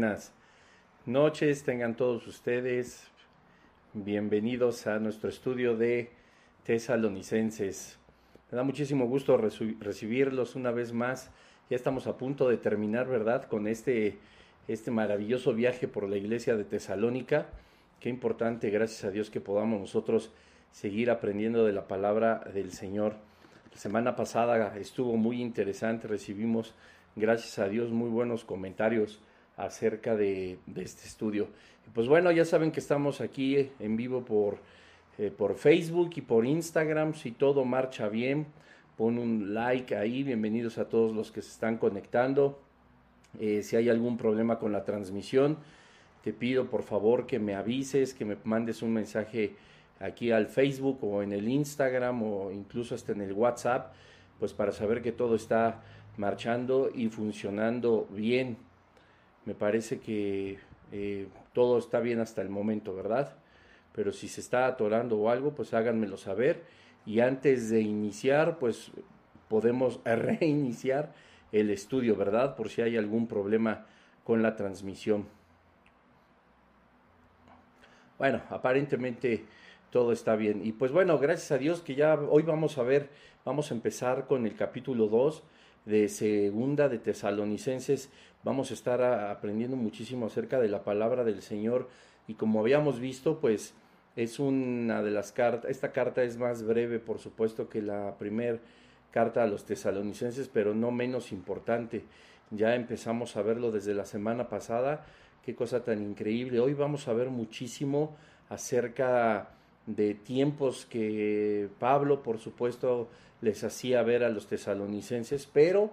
Buenas noches, tengan todos ustedes. Bienvenidos a nuestro estudio de tesalonicenses. Me da muchísimo gusto recibirlos una vez más. Ya estamos a punto de terminar, ¿verdad? Con este, este maravilloso viaje por la iglesia de Tesalónica. Qué importante, gracias a Dios, que podamos nosotros seguir aprendiendo de la palabra del Señor. La semana pasada estuvo muy interesante, recibimos gracias a Dios, muy buenos comentarios acerca de, este estudio. pues bueno, ya saben que estamos aquí en vivo por, eh, por Facebook y por Instagram. Si todo marcha bien, pon un like ahí. Bienvenidos a todos los que se están conectando. Eh, si hay algún problema con la transmisión, te pido por favor que me avises, que me mandes un mensaje aquí al Facebook o en el Instagram o incluso hasta en el WhatsApp, pues para saber que todo está marchando y funcionando bien. Me parece que eh, todo está bien hasta el momento, ¿verdad? Pero si se está atorando o algo, pues háganmelo saber. Y antes de iniciar, pues podemos reiniciar el estudio, ¿verdad? Por si hay algún problema con la transmisión. Bueno, aparentemente todo está bien. Y pues bueno, gracias a Dios que ya hoy vamos a ver, vamos a empezar con el capítulo 2 de segunda de Tesalonicenses vamos a estar aprendiendo muchísimo acerca de la palabra del Señor. Y como habíamos visto pues es una de las cartas, esta carta es más breve por supuesto que la primera carta a los tesalonicenses pero no menos importante. Ya empezamos a verlo desde la semana pasada. Qué cosa tan increíble. Hoy vamos a ver muchísimo acerca de tiempos que Pablo por supuesto les hacía ver a los tesalonicenses, pero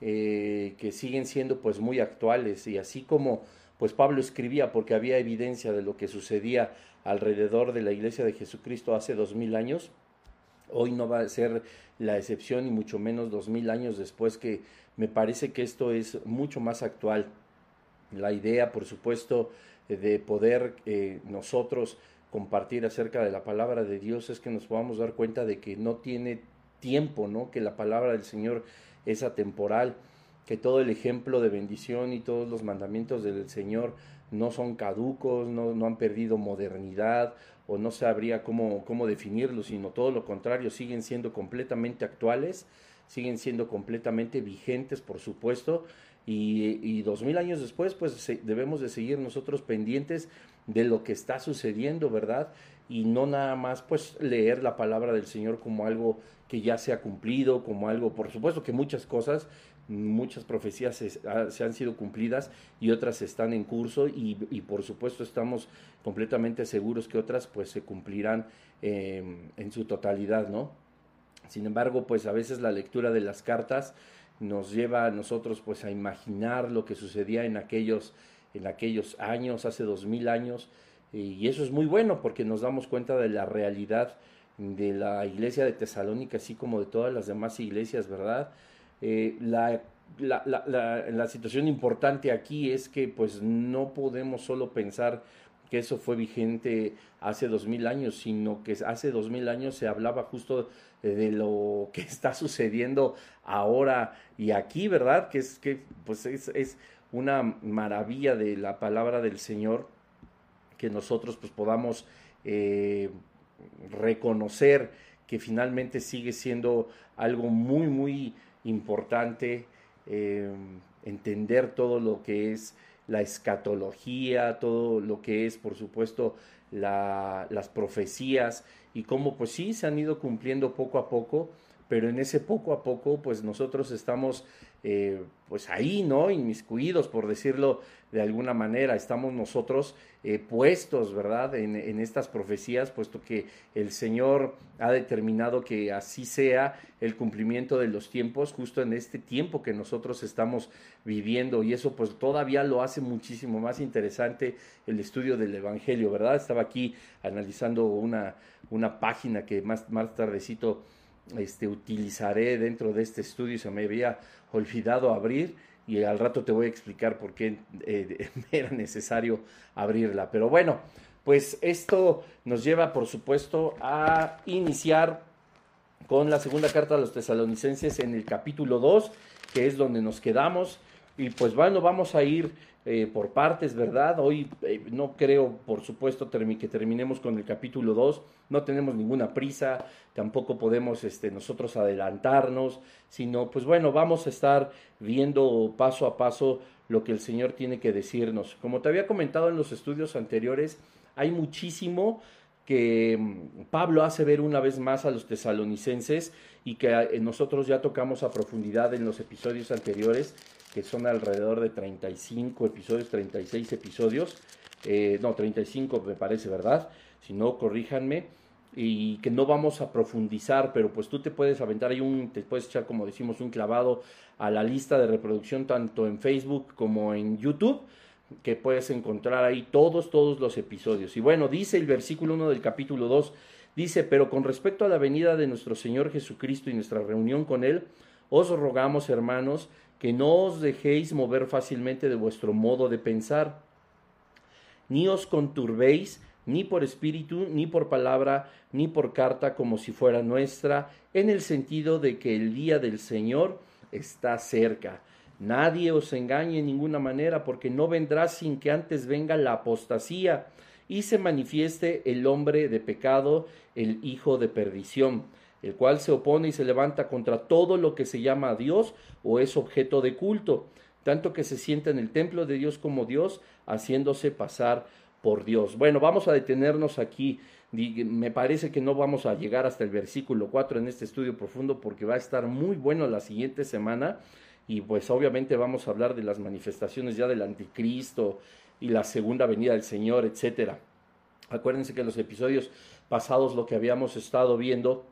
eh, que siguen siendo pues muy actuales y así como pues Pablo escribía porque había evidencia de lo que sucedía alrededor de la iglesia de Jesucristo hace dos mil años, hoy no va a ser la excepción y mucho menos dos mil años después que me parece que esto es mucho más actual. La idea, por supuesto, de poder eh, nosotros compartir acerca de la palabra de Dios es que nos podamos dar cuenta de que no tiene tiempo, ¿no? Que la palabra del Señor es atemporal, que todo el ejemplo de bendición y todos los mandamientos del Señor no son caducos, no, no han perdido modernidad o no sabría cómo, cómo definirlos, sino todo lo contrario, siguen siendo completamente actuales, siguen siendo completamente vigentes, por supuesto, y, dos mil años después, pues debemos de seguir nosotros pendientes de lo que está sucediendo, ¿verdad? Y no nada más, pues, leer la palabra del Señor como algo que ya se ha cumplido, como algo, por supuesto que muchas cosas, muchas profecías se, han sido cumplidas y otras están en curso y, por supuesto estamos completamente seguros que otras pues se cumplirán em, en su totalidad, ¿no? Sin embargo, pues a veces la lectura de las cartas nos lleva a nosotros pues a imaginar lo que sucedía en aquellos, en aquellos años, hace dos mil años, y eso es muy bueno porque nos damos cuenta de la realidad de la iglesia de Tesalónica, así como de todas las demás iglesias, ¿verdad? Eh, la, la, la, la, situación importante aquí es que pues no podemos solo pensar que eso fue vigente hace dos mil años, sino que hace dos mil años se hablaba justo de lo que está sucediendo ahora y aquí, ¿verdad? Que es que pues es, es una maravilla de la palabra del Señor que nosotros pues podamos eh, reconocer que finalmente sigue siendo algo muy, muy importante, eh, entender todo lo que es la escatología, todo lo que es, por supuesto, las profecías y cómo pues sí se han ido cumpliendo poco a poco, pero en ese poco a poco pues nosotros estamos eh, pues ahí, ¿no? Inmiscuidos, por decirlo de alguna manera, estamos nosotros eh, puestos, ¿verdad? En, en, estas profecías, puesto que el Señor ha determinado que así sea el cumplimiento de los tiempos, justo en este tiempo que nosotros estamos viviendo, y eso pues todavía lo hace muchísimo más interesante el estudio del Evangelio, ¿verdad? Estaba aquí analizando una, una página que más, más tardecito este, utilizaré dentro de este estudio se me había olvidado abrir y al rato te voy a explicar por qué eh, era necesario abrirla. Pero bueno, pues esto nos lleva por supuesto a iniciar con la segunda carta a los tesalonicenses en el capítulo 2, que es donde nos quedamos. Y pues bueno, vamos a ir eh, por partes, ¿verdad? Hoy eh, no creo, por supuesto, que terminemos con el capítulo 2, no tenemos ninguna prisa, tampoco podemos este, nosotros adelantarnos, sino pues bueno, vamos a estar viendo paso a paso lo que el Señor tiene que decirnos. Como te había comentado en los estudios anteriores, hay muchísimo que mm, Pablo hace ver una vez más a los tesalonicenses y que eh, nosotros ya tocamos a profundidad en los episodios anteriores que son alrededor de 35 episodios, 36 episodios, eh, no, 35 me parece, ¿verdad? Si no, corríjanme, y que no vamos a profundizar, pero pues tú te puedes aventar ahí un, te puedes echar, como decimos, un clavado a la lista de reproducción tanto en Facebook como en YouTube, que puedes encontrar ahí todos, todos los episodios. Y bueno, dice el versículo 1 del capítulo 2, dice, pero con respecto a la venida de nuestro Señor Jesucristo y nuestra reunión con Él, os rogamos, hermanos, que no os dejéis mover fácilmente de vuestro modo de pensar, ni os conturbéis ni por espíritu, ni por palabra, ni por carta como si fuera nuestra, en el sentido de que el día del Señor está cerca. Nadie os engañe en ninguna manera, porque no vendrá sin que antes venga la apostasía y se manifieste el hombre de pecado, el hijo de perdición el cual se opone y se levanta contra todo lo que se llama Dios o es objeto de culto, tanto que se sienta en el templo de Dios como Dios, haciéndose pasar por Dios. Bueno, vamos a detenernos aquí. Me parece que no vamos a llegar hasta el versículo 4 en este estudio profundo porque va a estar muy bueno la siguiente semana y pues obviamente vamos a hablar de las manifestaciones ya del anticristo y la segunda venida del Señor, etcétera. Acuérdense que en los episodios pasados lo que habíamos estado viendo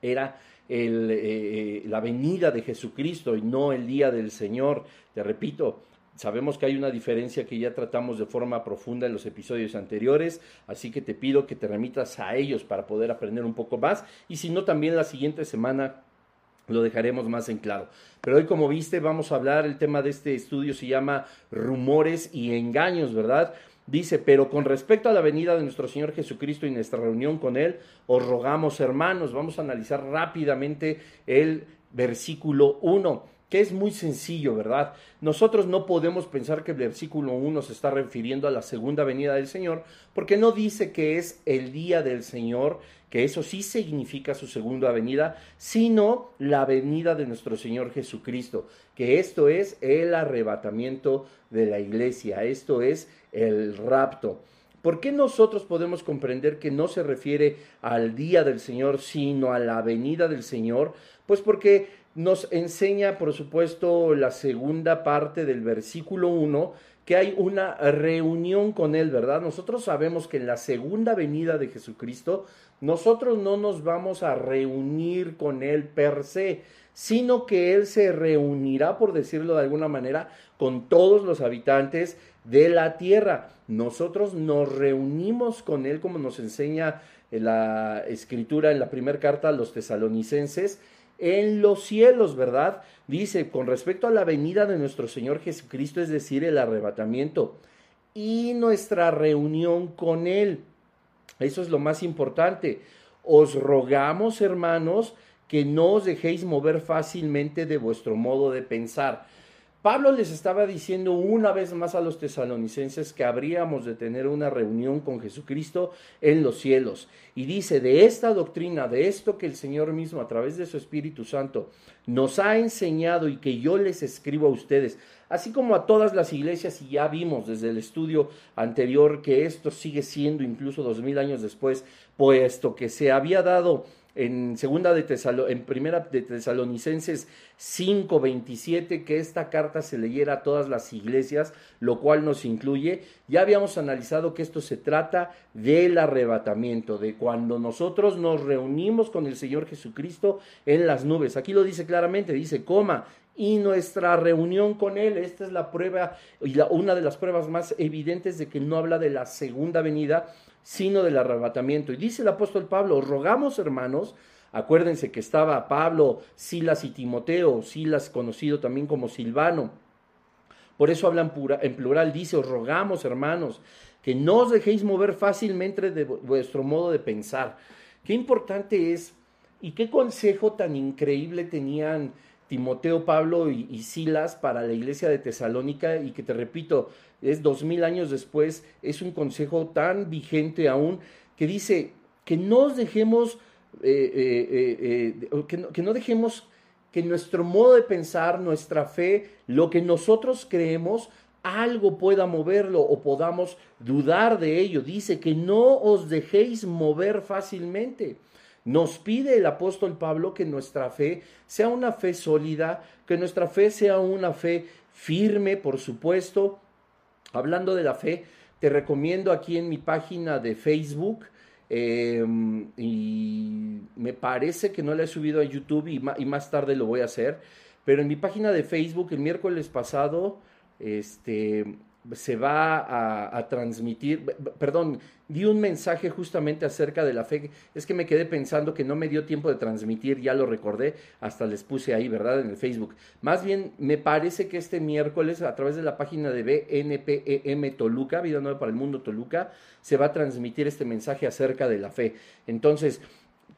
era eh, eh, la venida de Jesucristo y no el día del Señor. Te repito, Sabemos que hay una diferencia que ya tratamos de forma profunda en los episodios anteriores, así que te pido que te remitas a ellos para poder aprender un poco más y si no también la siguiente semana lo dejaremos más en claro. Pero hoy como viste vamos a hablar, el tema de este estudio se llama rumores y engaños, ¿verdad? Dice, pero con respecto a la venida de nuestro Señor Jesucristo y nuestra reunión con Él, os rogamos, hermanos, vamos a analizar rápidamente el versículo 1 que es muy sencillo, ¿verdad? Nosotros no podemos pensar que el versículo 1 se está refiriendo a la segunda venida del Señor, porque no dice que es el día del Señor, que eso sí significa su segunda venida, sino la venida de nuestro Señor Jesucristo, que esto es el arrebatamiento de la iglesia, esto es el rapto. ¿Por qué nosotros podemos comprender que no se refiere al día del Señor, sino a la venida del Señor? Pues porque nos enseña, por supuesto, la segunda parte del versículo 1, que hay una reunión con Él, ¿verdad? Nosotros sabemos que en la segunda venida de Jesucristo, nosotros no nos vamos a reunir con Él per se, sino que Él se reunirá, por decirlo de alguna manera, con todos los habitantes de la tierra. Nosotros nos reunimos con Él, como nos enseña la escritura en la primera carta a los tesalonicenses, en los cielos, ¿verdad? Dice, con respecto a la venida de nuestro Señor Jesucristo, es decir, el arrebatamiento y nuestra reunión con Él. Eso es lo más importante. Os rogamos, hermanos, que no os dejéis mover fácilmente de vuestro modo de pensar. Pablo les estaba diciendo una vez más a los tesalonicenses que habríamos de tener una reunión con Jesucristo en los cielos. Y dice, de esta doctrina, de esto que el Señor mismo a través de su Espíritu Santo nos ha enseñado y que yo les escribo a ustedes, así como a todas las iglesias, y ya vimos desde el estudio anterior que esto sigue siendo incluso dos mil años después, puesto que se había dado en segunda de en primera de Tesalonicenses 5:27 que esta carta se leyera a todas las iglesias, lo cual nos incluye. Ya habíamos analizado que esto se trata del arrebatamiento, de cuando nosotros nos reunimos con el Señor Jesucristo en las nubes. Aquí lo dice claramente, dice, coma, y nuestra reunión con Él. Esta es la prueba y la, una de las pruebas más evidentes de que no habla de la segunda venida, sino del arrebatamiento. Y dice el apóstol Pablo, rogamos hermanos, acuérdense que estaba Pablo, Silas y Timoteo, Silas conocido también como Silvano. Por eso hablan en plural, dice, os rogamos hermanos, que no os dejéis mover fácilmente de vuestro modo de pensar. Qué importante es y qué consejo tan increíble tenían Timoteo, Pablo y, Silas para la iglesia de Tesalónica y que te repito, es dos mil años después, es un consejo tan vigente aún que dice que no dejemos, eh, que no dejemos que nuestro modo de pensar, nuestra fe, lo que nosotros creemos, algo pueda moverlo o podamos dudar de ello. Dice que no os dejéis mover fácilmente. Nos pide el apóstol Pablo que nuestra fe sea una fe sólida, que nuestra fe sea una fe firme, por supuesto. Hablando de la fe, te recomiendo aquí en mi página de Facebook, em, y me parece que no la he subido a YouTube y, y, más tarde lo voy a hacer, pero en mi página de Facebook el miércoles pasado este, se va a, transmitir, perdón, di un mensaje justamente acerca de la fe, es que me quedé pensando que no me dio tiempo de transmitir, ya lo recordé, hasta les puse ahí, ¿verdad? En el Facebook. Más bien, me parece que este miércoles, a través de la página de BNPEM Toluca, Vida Nueva para el Mundo Toluca, se va a transmitir este mensaje acerca de la fe. Entonces,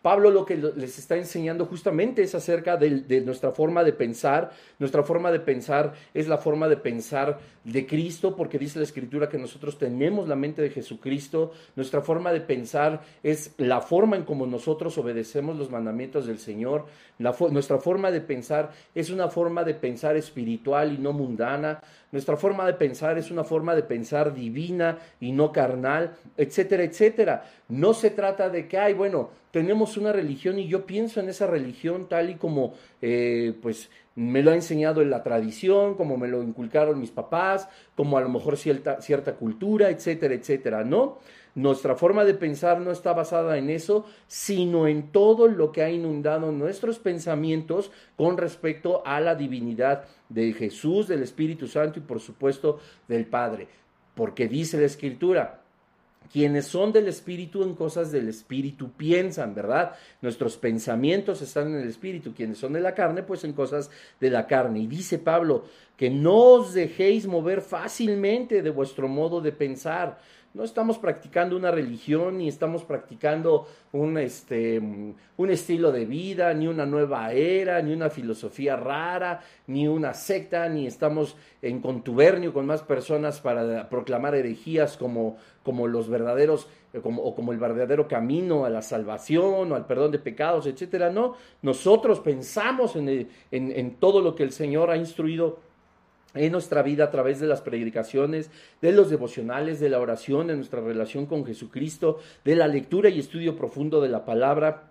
Pablo lo que les está enseñando justamente es acerca de, nuestra forma de pensar. Nuestra forma de pensar es la forma de pensar de Cristo, porque dice la Escritura que nosotros tenemos la mente de Jesucristo. Nuestra forma de pensar es la forma en como nosotros obedecemos los mandamientos del Señor. Nuestra forma de pensar es una forma de pensar espiritual y no mundana. Nuestra forma de pensar es una forma de pensar divina y no carnal, etcétera, etcétera. No se trata de que, ay, bueno, tenemos una religión y yo pienso en esa religión tal y como, eh, pues, me lo ha enseñado en la tradición, como me lo inculcaron mis papás, como a lo mejor cierta, cierta cultura, etcétera, etcétera. No, nuestra forma de pensar no está basada en eso, sino en todo lo que ha inundado nuestros pensamientos con respecto a la divinidad de Jesús, del Espíritu Santo y por supuesto del Padre. Porque dice la Escritura, quienes son del Espíritu en cosas del Espíritu piensan, ¿verdad? Nuestros pensamientos están en el Espíritu, quienes son de la carne, pues en cosas de la carne. Y dice Pablo, que no os dejéis mover fácilmente de vuestro modo de pensar no estamos practicando una religión, ni estamos practicando un, este, un estilo de vida, ni una nueva era, ni una filosofía rara, ni una secta, ni estamos en contubernio con más personas para proclamar herejías como, como los verdaderos eh, como, o como el verdadero camino a la salvación o al perdón de pecados, etcétera. No, nosotros pensamos en, en todo lo que el Señor ha instruido en nuestra vida a través de las predicaciones, de los devocionales, de la oración, de nuestra relación con Jesucristo, de la lectura y estudio profundo de la palabra.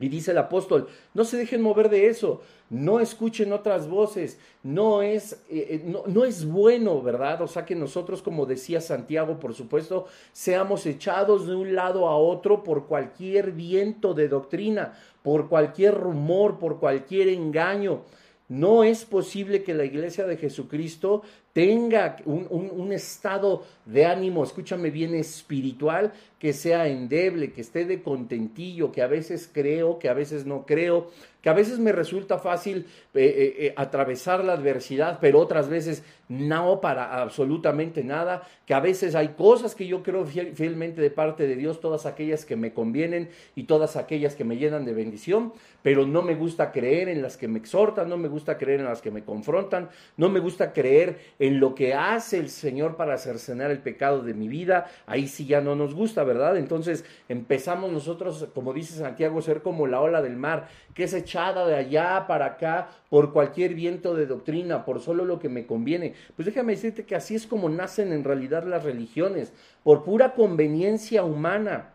Y dice el apóstol, no se dejen mover de eso, no escuchen otras voces, no es, eh, eh, no, no, es bueno, ¿verdad? O sea que nosotros, como decía Santiago, por supuesto, seamos echados de un lado a otro por cualquier viento de doctrina, por cualquier rumor, por cualquier engaño. No es posible que la iglesia de Jesucristo tenga un, estado de ánimo, escúchame bien, espiritual, que sea endeble, que esté de contentillo, que a veces creo, que a veces no creo, que a veces me resulta fácil eh, eh, eh, atravesar la adversidad, pero otras veces no para absolutamente nada, que a veces hay cosas que yo creo fielmente de parte de Dios, todas aquellas que me convienen y todas aquellas que me llenan de bendición, pero no me gusta creer en las que me exhortan, no me gusta creer en las que me confrontan, no me gusta creer en lo que hace el Señor para cercenar el pecado de mi vida, ahí sí ya no nos gusta, ¿verdad? Entonces empezamos nosotros, como dice Santiago, ser como la ola del mar, que es echada de allá para acá por cualquier viento de doctrina, por solo lo que me conviene. Pues déjame decirte que así es como nacen en realidad las religiones, por pura conveniencia humana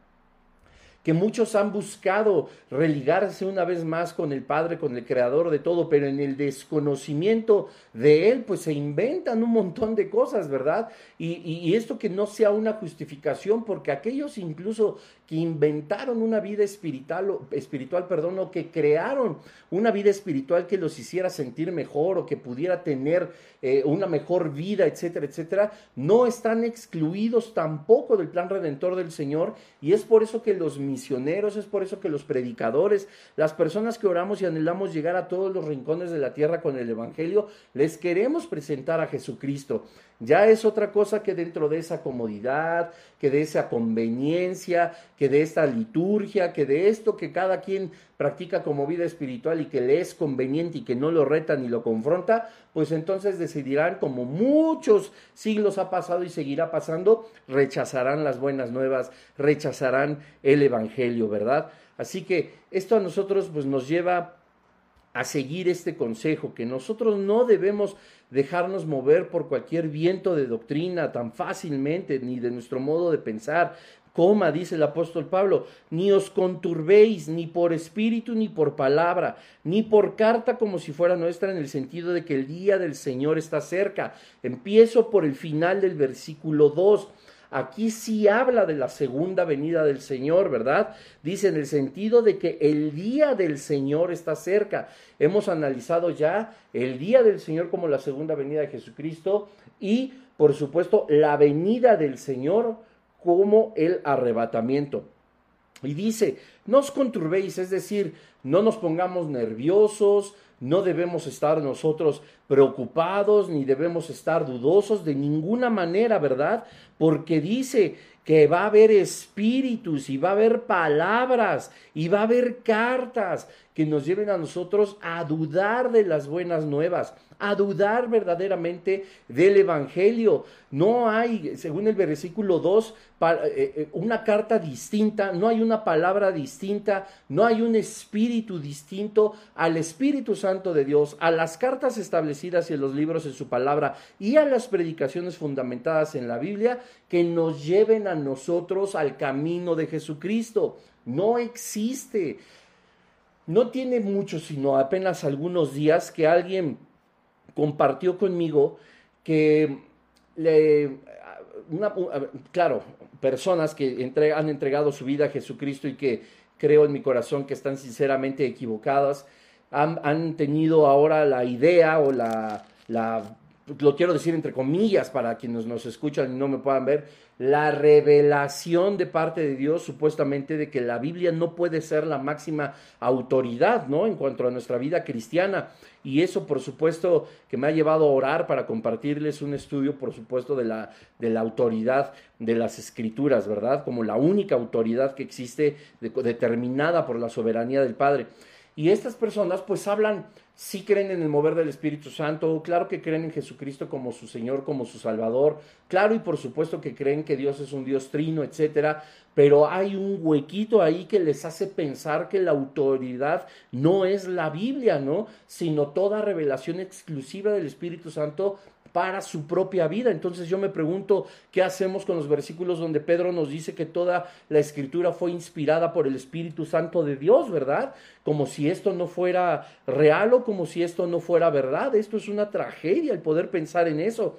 que muchos han buscado religarse una vez más con el Padre, con el Creador de todo, pero en el desconocimiento de Él, pues se inventan un montón de cosas, ¿verdad? Y, y, esto que no sea una justificación, porque aquellos incluso que inventaron una vida espiritual, espiritual, perdón, o que crearon una vida espiritual que los hiciera sentir mejor o que pudiera tener eh, una mejor vida, etcétera, etcétera, no están excluidos tampoco del plan redentor del Señor y es por eso que los misioneros, es por eso que los predicadores, las personas que oramos y anhelamos llegar a todos los rincones de la tierra con el Evangelio, les queremos presentar a Jesucristo. Ya es otra cosa que dentro de esa comodidad, que de esa conveniencia, que de esta liturgia, que de esto que cada quien practica como vida espiritual y que le es conveniente y que no lo reta ni lo confronta, pues entonces decidirán, como muchos siglos ha pasado y seguirá pasando, rechazarán las buenas nuevas, rechazarán el Evangelio, ¿verdad? Así que esto a nosotros pues nos lleva a seguir este consejo, que nosotros no debemos dejarnos mover por cualquier viento de doctrina tan fácilmente, ni de nuestro modo de pensar. Coma, dice el apóstol Pablo, ni os conturbéis ni por espíritu ni por palabra, ni por carta como si fuera nuestra en el sentido de que el día del Señor está cerca. Empiezo por el final del versículo 2 Aquí sí habla de la segunda venida del Señor, ¿verdad? Dice en el sentido de que el día del Señor está cerca. Hemos analizado ya el día del Señor como la segunda venida de Jesucristo y, por supuesto, la venida del Señor como el arrebatamiento. Y dice, no os conturbéis, es decir, no nos pongamos nerviosos, no debemos estar nosotros preocupados ni debemos estar dudosos de ninguna manera, ¿verdad? Porque dice que va a haber espíritus y va a haber palabras y va a haber cartas que nos lleven a nosotros a dudar de las buenas nuevas a dudar verdaderamente del Evangelio. No hay, según el versículo 2, eh, eh, una carta distinta, no hay una palabra distinta, no hay un espíritu distinto al Espíritu Santo de Dios, a las cartas establecidas en los libros en su palabra y a las predicaciones fundamentadas en la Biblia que nos lleven a nosotros al camino de Jesucristo. No existe. No tiene mucho, sino apenas algunos días que alguien compartió conmigo que le, claro, personas que han entregado su vida a Jesucristo y que creo en mi corazón que están sinceramente equivocadas, han, tenido ahora la idea o la, la, lo quiero decir entre comillas para quienes nos escuchan y no me puedan ver, la revelación de parte de Dios supuestamente de que la Biblia no puede ser la máxima autoridad, ¿no? En cuanto a nuestra vida cristiana. Y eso, por supuesto, que me ha llevado a orar para compartirles un estudio, por supuesto, de la, de la autoridad de las escrituras, ¿verdad? Como la única autoridad que existe determinada por la soberanía del Padre. Y estas personas pues hablan, sí creen en el mover del Espíritu Santo, claro que creen en Jesucristo como su Señor, como su Salvador, claro y por supuesto que creen que Dios es un Dios trino, etcétera, pero hay un huequito ahí que les hace pensar que la autoridad no es la Biblia, ¿no? Sino toda revelación exclusiva del Espíritu Santo para su propia vida. Entonces yo me pregunto, ¿qué hacemos con los versículos donde Pedro nos dice que toda la escritura fue inspirada por el Espíritu Santo de Dios, ¿verdad? Como si esto no fuera real o como si esto no fuera verdad. Esto es una tragedia el poder pensar en eso.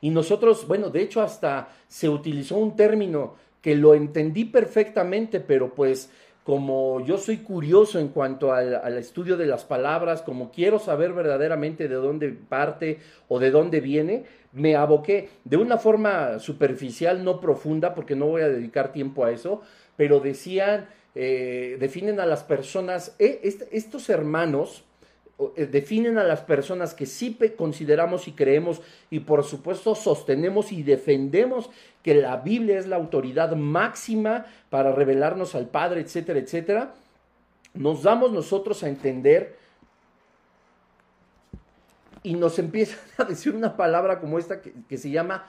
Y nosotros, bueno, de hecho hasta se utilizó un término que lo entendí perfectamente, pero pues como yo soy curioso en cuanto al, estudio de las palabras, como quiero saber verdaderamente de dónde parte o de dónde viene, me aboqué de una forma superficial, no profunda, porque no voy a dedicar tiempo a eso, pero decían, eh, definen a las personas, eh, estos hermanos, definen a las personas que sí consideramos y creemos y por supuesto sostenemos y defendemos que la Biblia es la autoridad máxima para revelarnos al Padre, etcétera, etcétera, nos damos nosotros a entender y nos empiezan a decir una palabra como esta que, se llama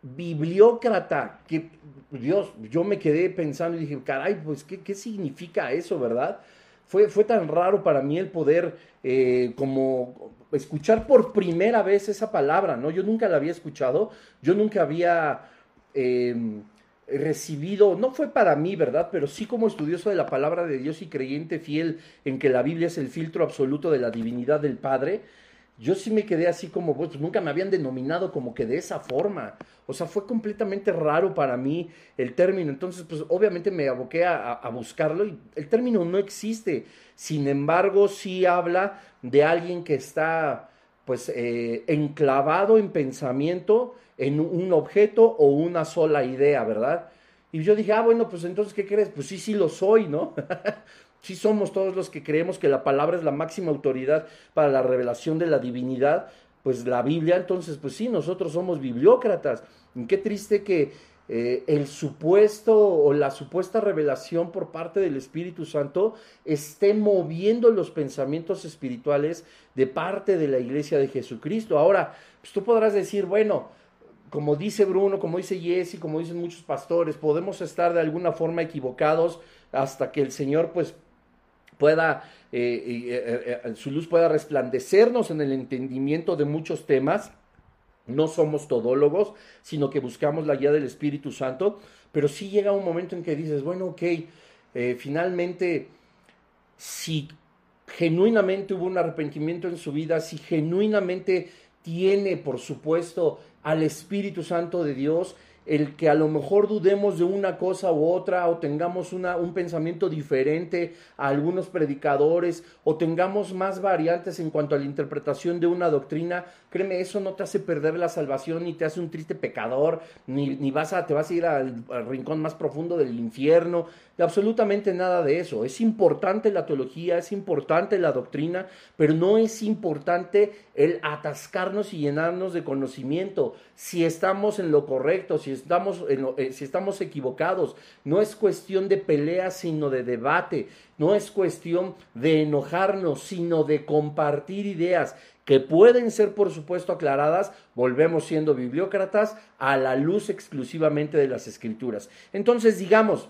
bibliócrata, que Dios, yo me quedé pensando y dije, caray, pues, ¿qué, qué significa eso, verdad? Fue, fue tan raro para mí el poder eh, como escuchar por primera vez esa palabra, ¿no? Yo nunca la había escuchado, yo nunca había em, recibido, no fue para mí, ¿verdad? Pero sí como estudioso de la palabra de Dios y creyente fiel en que la Biblia es el filtro absoluto de la divinidad del Padre, yo sí me quedé así como, pues nunca me habían denominado como que de esa forma. O sea, fue completamente raro para mí el término. Entonces, pues obviamente me aboqué a, buscarlo y el término no existe. Sin embargo, sí habla de alguien que está pues eh, enclavado en pensamiento en un objeto o una sola idea, ¿verdad? Y yo dije, ah, bueno, pues entonces, ¿qué crees? Pues sí, sí lo soy, ¿no? sí somos todos los que creemos que la palabra es la máxima autoridad para la revelación de la divinidad, pues la Biblia, entonces, pues sí, nosotros somos bibliócratas. Qué triste que eh, el supuesto o la supuesta revelación por parte del Espíritu Santo esté moviendo los pensamientos espirituales de parte de la iglesia de Jesucristo. Ahora, pues tú podrás decir, bueno, como dice Bruno, como dice Jesse, como dicen muchos pastores, podemos estar de alguna forma equivocados hasta que el Señor pues pueda, eh, eh, su luz pueda resplandecernos en el entendimiento de muchos temas. No somos todólogos, sino que buscamos la guía del Espíritu Santo, pero sí llega un momento en que dices, bueno, ok, eh, finalmente, si genuinamente hubo un arrepentimiento en su vida, si genuinamente tiene, por supuesto, al Espíritu Santo de Dios, el que a lo mejor dudemos de una cosa u otra o tengamos una, un pensamiento diferente a algunos predicadores o tengamos más variantes en cuanto a la interpretación de una doctrina, créeme, eso no te hace perder la salvación ni te hace un triste pecador, ni, ni vas a, te vas a ir al, al rincón más profundo del infierno, absolutamente nada de eso. Es importante la teología, es importante la doctrina, pero no es importante el atascarnos y llenarnos de conocimiento. Si estamos en lo correcto, si estamos, en eh, si estamos equivocados, no es cuestión de pelea, sino de debate. No es cuestión de enojarnos, sino de compartir ideas que pueden ser, por supuesto, aclaradas, volvemos siendo bibliócratas, a la luz exclusivamente de las escrituras. Entonces, digamos,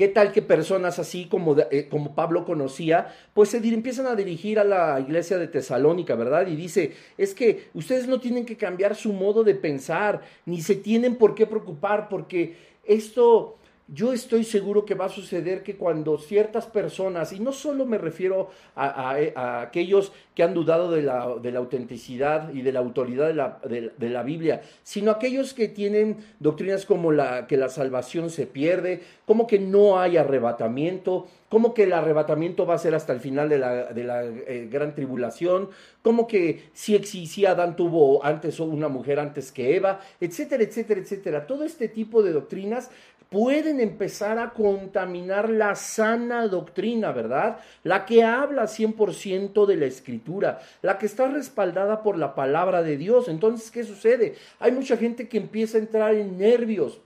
¿Qué tal que personas así como, eh, como Pablo conocía, pues se empiezan a dirigir a la iglesia de Tesalónica, ¿verdad? Y dice, es que ustedes no tienen que cambiar su modo de pensar, ni se tienen por qué preocupar, porque esto yo estoy seguro que va a suceder que cuando ciertas personas, y no solo me refiero a, aquellos que han dudado de la, autenticidad y de la autoridad de la, Biblia, sino aquellos que tienen doctrinas como la, que la salvación se pierde, como que no hay arrebatamiento, como que el arrebatamiento va a ser hasta el final de la, de la eh, gran tribulación, como que si, si Adán tuvo antes una mujer antes que Eva, etcétera, etcétera, etcétera. Todo este tipo de doctrinas pueden empezar a contaminar la sana doctrina, ¿verdad? La que habla 100% de la escritura, la que está respaldada por la palabra de Dios. Entonces, ¿qué sucede? Hay mucha gente que empieza a entrar en nervios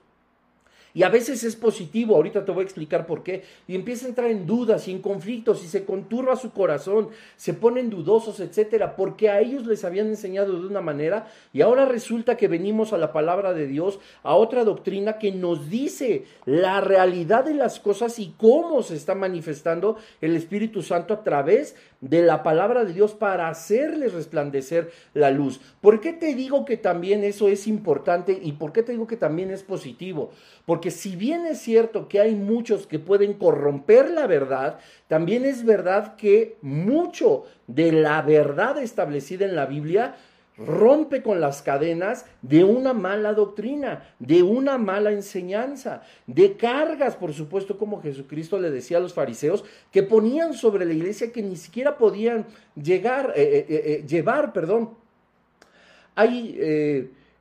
y a veces es positivo, ahorita te voy a explicar por qué. Y empieza a entrar en dudas y en conflictos y se conturba su corazón, se ponen dudosos, etcétera, porque a ellos les habían enseñado de una manera y ahora resulta que venimos a la palabra de Dios, a otra doctrina que nos dice la realidad de las cosas y cómo se está manifestando el Espíritu Santo a través de la palabra de Dios para hacerles resplandecer la luz. ¿Por qué te digo que también eso es importante y por qué te digo que también es positivo? Porque si bien es cierto que hay muchos que pueden corromper la verdad, también es verdad que mucho de la verdad establecida en la Biblia rompe con las cadenas de una mala doctrina, de una mala enseñanza, de cargas, por supuesto, como Jesucristo le decía a los fariseos, que ponían sobre la iglesia que ni siquiera podían llegar, eh, eh, eh, llevar, perdón. Hay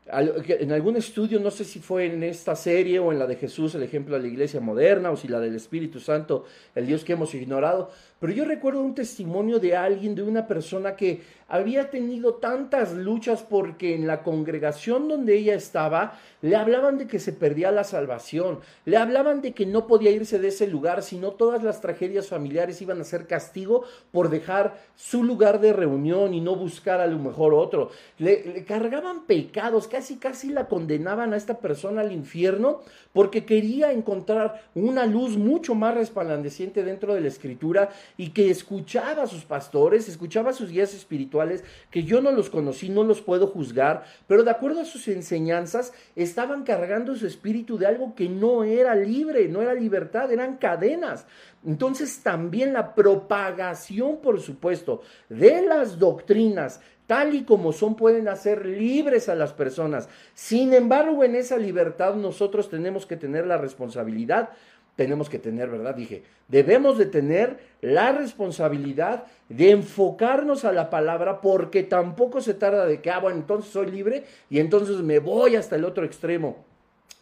en algún estudio, no sé si fue en esta serie o en la de Jesús, el ejemplo de la iglesia moderna, o si la del Espíritu Santo, el Dios que hemos ignorado, pero yo recuerdo un testimonio de alguien, de una persona que había tenido tantas luchas porque en la congregación donde ella estaba le hablaban de que se perdía la salvación, le hablaban de que no podía irse de ese lugar, sino todas las tragedias familiares iban a ser castigo por dejar su lugar de reunión y no buscar a lo mejor otro. Le, le cargaban pecados, casi casi la condenaban a esta persona al infierno porque quería encontrar una luz mucho más resplandeciente dentro de la escritura y que escuchaba a sus pastores, escuchaba a sus guías espirituales, que yo no los conocí, no los puedo juzgar, pero de acuerdo a sus enseñanzas estaban cargando su espíritu de algo que no era libre, no era libertad, eran cadenas. Entonces también la propagación, por supuesto, de las doctrinas tal y como son, pueden hacer libres a las personas. Sin embargo, en esa libertad nosotros tenemos que tener la responsabilidad, tenemos que tener, ¿verdad? Dije, debemos de tener la responsabilidad de enfocarnos a la palabra porque tampoco se tarda de que, ah, bueno, entonces soy libre y entonces me voy hasta el otro extremo.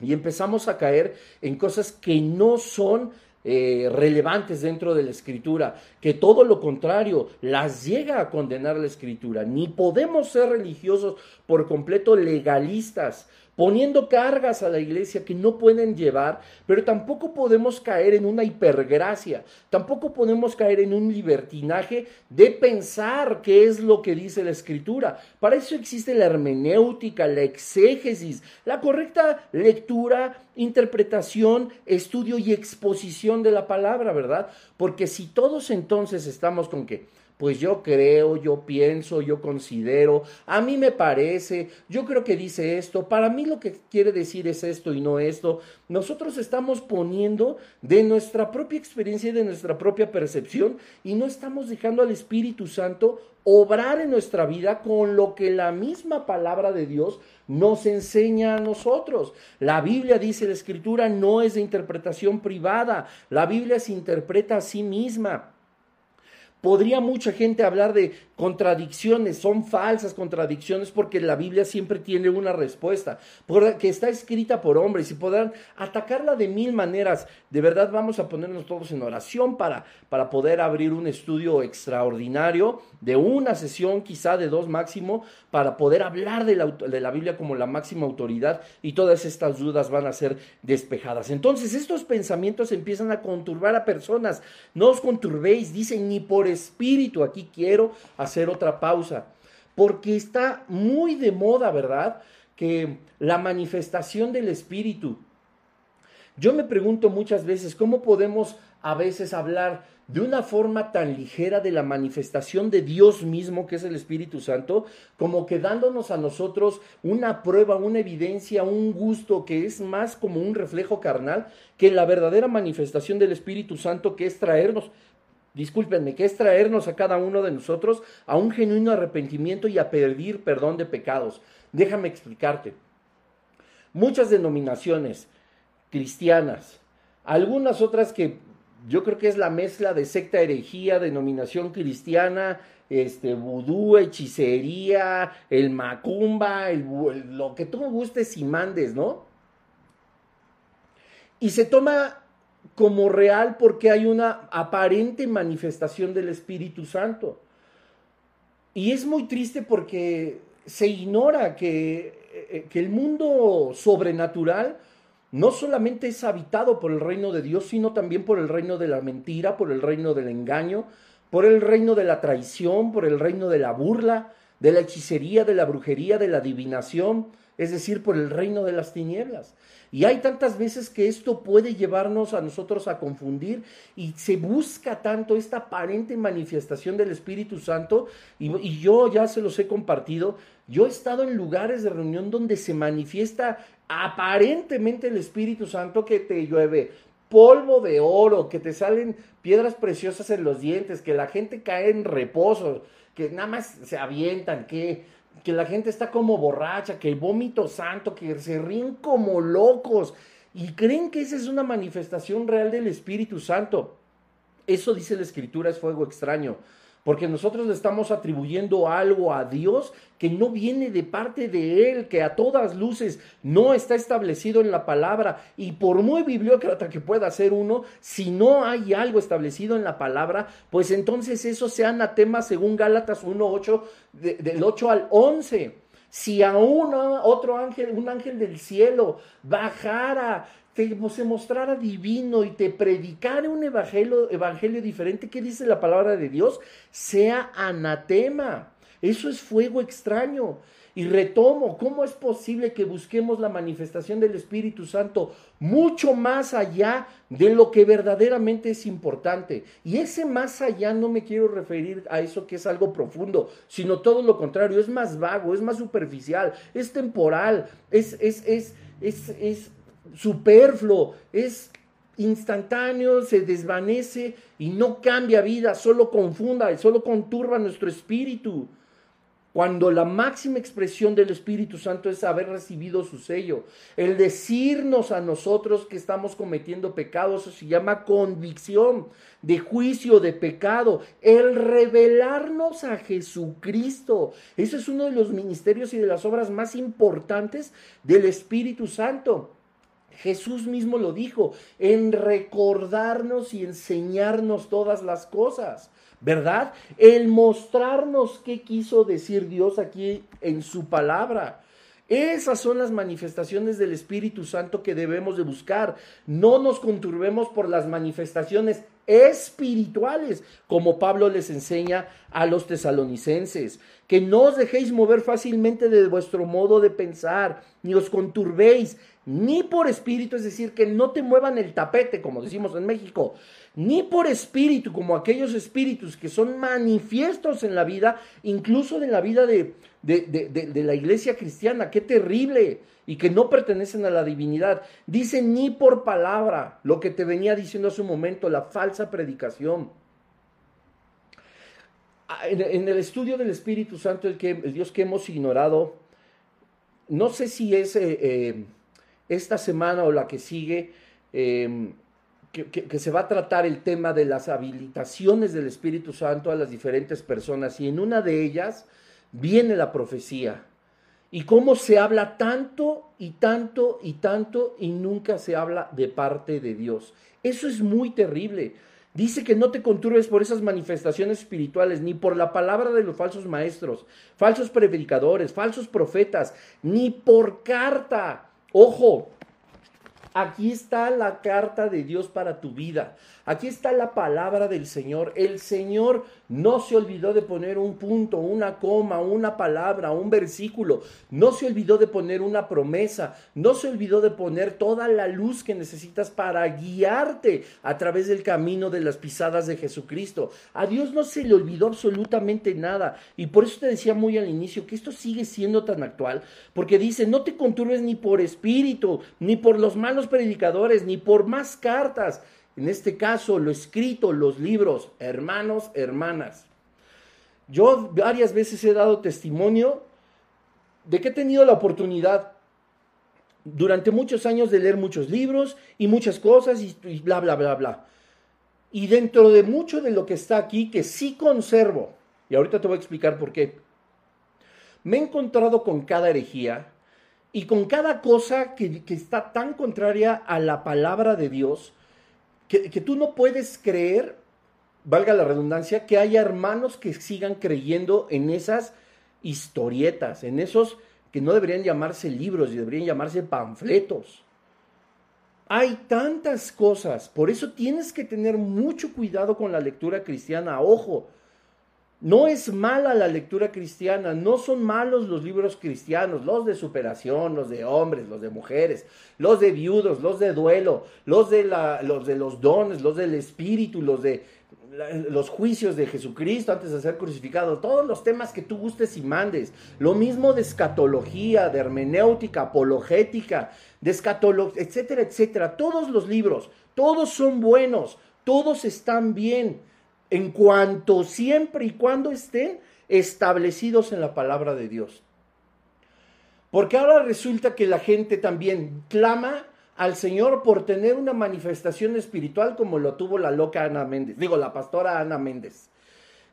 Y empezamos a caer en cosas que no son eh, relevantes dentro de la escritura, que todo lo contrario las llega a condenar la escritura. Ni podemos ser religiosos por completo legalistas, poniendo cargas a la iglesia que no pueden llevar, pero tampoco podemos caer en una hipergracia, tampoco podemos caer en un libertinaje de pensar qué es lo que dice la escritura. Para eso existe la hermenéutica, la exégesis, la correcta lectura, interpretación, estudio y exposición de la palabra, ¿verdad? Porque si todos entonces estamos con que pues yo creo, yo pienso, yo considero, a mí me parece, yo creo que dice esto, para mí lo que quiere decir es esto y no esto. Nosotros estamos poniendo de nuestra propia experiencia y de nuestra propia percepción y no estamos dejando al Espíritu Santo obrar en nuestra vida con lo que la misma palabra de Dios nos enseña a nosotros. La Biblia dice, la escritura no es de interpretación privada, la Biblia se interpreta a sí misma. Podría mucha gente hablar de contradicciones, son falsas contradicciones porque la Biblia siempre tiene una respuesta, que está escrita por hombres y podrán atacarla de mil maneras. De verdad vamos a ponernos todos en oración para, para poder abrir un estudio extraordinario de una sesión, quizá de dos máximo, para poder hablar de la, de la Biblia como la máxima autoridad y todas estas dudas van a ser despejadas. Entonces estos pensamientos empiezan a conturbar a personas. No os conturbéis, dicen, ni por espíritu. Aquí quiero hacer otra pausa, porque está muy de moda, ¿verdad? Que la manifestación del espíritu. Yo me pregunto muchas veces, ¿cómo podemos a veces hablar de una forma tan ligera de la manifestación de Dios mismo, que es el Espíritu Santo, como que dándonos a nosotros una prueba, una evidencia, un gusto que es más como un reflejo carnal que la verdadera manifestación del Espíritu Santo, que es traernos discúlpenme, que es traernos a cada uno de nosotros a un genuino arrepentimiento y a pedir perdón de pecados. Déjame explicarte. Muchas denominaciones cristianas, algunas otras que yo creo que es la mezcla de secta herejía, denominación cristiana, este vudú, hechicería, el macumba, lo que tú gustes y mandes, ¿no? Y se toma como real porque hay una aparente manifestación del Espíritu Santo. Y es muy triste porque se ignora que, eh, que, el mundo sobrenatural no solamente es habitado por el reino de Dios, sino también por el reino de la mentira, por el reino del engaño, por el reino de la traición, por el reino de la burla, de la hechicería, de la brujería, de la adivinación, es decir, por el reino de las tinieblas. Y hay tantas veces que esto puede llevarnos a nosotros a confundir y se busca tanto esta aparente manifestación del Espíritu Santo y, yo ya se los he compartido. Yo he estado en lugares de reunión donde se manifiesta aparentemente el Espíritu Santo que te llueve polvo de oro, que te salen piedras preciosas en los dientes, que la gente cae en reposo, que nada más se avientan, que que la gente está como borracha, que el vómito santo, que se ríen como locos y creen que esa es una manifestación real del Espíritu Santo. Eso dice la Escritura, es fuego extraño. Porque nosotros le estamos atribuyendo algo a Dios que no viene de parte de Él, que a todas luces no está establecido en la palabra. Y por muy bibliócrata que pueda ser uno, si no hay algo establecido en la palabra, pues entonces eso sea anatema según Gálatas 1.8, del 8 al 11 si a otro ángel, un ángel del cielo, bajara se mostrara divino y te predicara un evangelio, evangelio diferente, ¿qué dice la palabra de Dios? Sea anatema. Eso es fuego extraño. Y retomo, ¿cómo es posible que busquemos la manifestación del Espíritu Santo mucho más allá de lo que verdaderamente es importante? Y ese más allá no me quiero referir a eso que es algo profundo, sino todo lo contrario, es más vago, es más superficial, es temporal, es, es, es, es superfluo, es instantáneo, se desvanece y no cambia vida, solo confunda y solo conturba nuestro espíritu. Cuando la máxima expresión del Espíritu Santo es haber recibido su sello, el decirnos a nosotros que estamos cometiendo pecados, eso se llama convicción de juicio de pecado, el revelarnos a Jesucristo. Eso es uno de los ministerios y de las obras más importantes del Espíritu Santo. Jesús mismo lo dijo, en recordarnos y enseñarnos todas las cosas, ¿verdad? El mostrarnos qué quiso decir Dios aquí en su palabra. Esas son las manifestaciones del Espíritu Santo que debemos de buscar. No nos conturbemos por las manifestaciones espirituales, como Pablo les enseña a los tesalonicenses. Que no os dejéis mover fácilmente de vuestro modo de pensar, ni os conturbéis, ni por espíritu, es decir, que no te muevan el tapete, como decimos en México, ni por espíritu, como aquellos espíritus que son manifiestos en la vida, incluso en la vida de, de, la iglesia cristiana. Qué terrible. Y que no pertenecen a la divinidad. Dice ni por palabra, lo que te venía diciendo hace un momento, la falsa predicación. Ah, en, el estudio del Espíritu Santo, el, que, el Dios que hemos ignorado, no sé si es eh, eh, esta semana o la que sigue, eh, que, se va a tratar el tema de las habilitaciones del Espíritu Santo a las diferentes personas y en una de ellas viene la profecía y cómo se habla tanto y tanto y tanto y nunca se habla de parte de Dios. Eso es muy terrible. Dice que no te conturbes por esas manifestaciones espirituales, ni por la palabra de los falsos maestros, falsos predicadores, falsos profetas, ni por carta. Ojo, Aquí está la carta de Dios para tu vida. Aquí está la palabra del Señor. El Señor no se olvidó de poner un punto, una coma, una palabra, un versículo. No se olvidó de poner una promesa. No se olvidó de poner toda la luz que necesitas para guiarte a través del camino de las pisadas de Jesucristo. A Dios no se le olvidó absolutamente nada. Y por eso te decía muy al inicio que esto sigue siendo tan actual. Porque dice, no te conturbes ni por espíritu, ni por los malos predicadores, ni por más cartas en este caso lo escrito, los libros, hermanos, hermanas. Yo varias veces he dado testimonio de que he tenido la oportunidad durante muchos años de leer muchos libros y muchas cosas y, bla, bla, bla, bla. Y dentro de mucho de lo que está aquí, que sí conservo, y ahorita te voy a explicar por qué, me he encontrado con cada herejía y con cada cosa que, que está tan contraria a la palabra de Dios, que, tú no puedes creer, valga la redundancia, que haya hermanos que sigan creyendo en esas historietas, en esos que no deberían llamarse libros y deberían llamarse panfletos. Hay tantas cosas, por eso tienes que tener mucho cuidado con la lectura cristiana. Ojo, no es mala la lectura cristiana, no son malos los libros cristianos, los de superación, los de hombres, los de mujeres, los de viudos, los de duelo, los de, la, los, dones, los del espíritu, los de los juicios de Jesucristo antes de ser crucificado, todos los temas que tú gustes y mandes. Lo mismo de escatología, de hermenéutica, apologética, de escatología, etcétera, etcétera. Todos los libros, todos son buenos, todos están bien en cuanto siempre y cuando estén establecidos en la palabra de Dios. Porque ahora resulta que la gente también clama al Señor por tener una manifestación espiritual como lo tuvo la loca Ana Méndez, digo, la pastora Ana Méndez.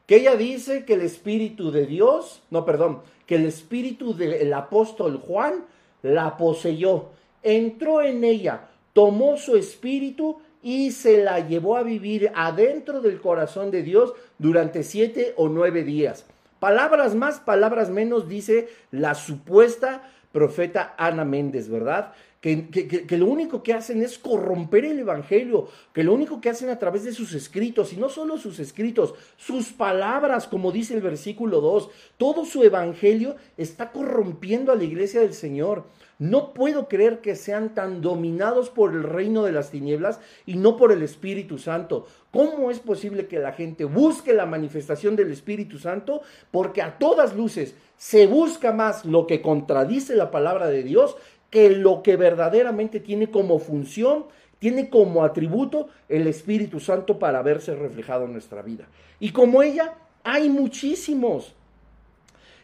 Que ella dice que el Espíritu de Dios, no, perdón, que el Espíritu del apóstol Juan la poseyó, entró en ella, tomó su espíritu y se la llevó a vivir adentro del corazón de Dios durante siete o nueve días. Palabras más, palabras menos, dice la supuesta profeta Ana Méndez, ¿verdad? Que, que, lo único que hacen es corromper el Evangelio, que lo único que hacen a través de sus escritos, y no solo sus escritos, sus palabras, como dice el versículo 2, todo su Evangelio está corrompiendo a la iglesia del Señor. No puedo creer que sean tan dominados por el reino de las tinieblas y no por el Espíritu Santo. ¿Cómo es posible que la gente busque la manifestación del Espíritu Santo? Porque a todas luces se busca más lo que contradice la palabra de Dios que lo que verdaderamente tiene como función, tiene como atributo el Espíritu Santo para verse reflejado en nuestra vida. Y como ella, hay muchísimos.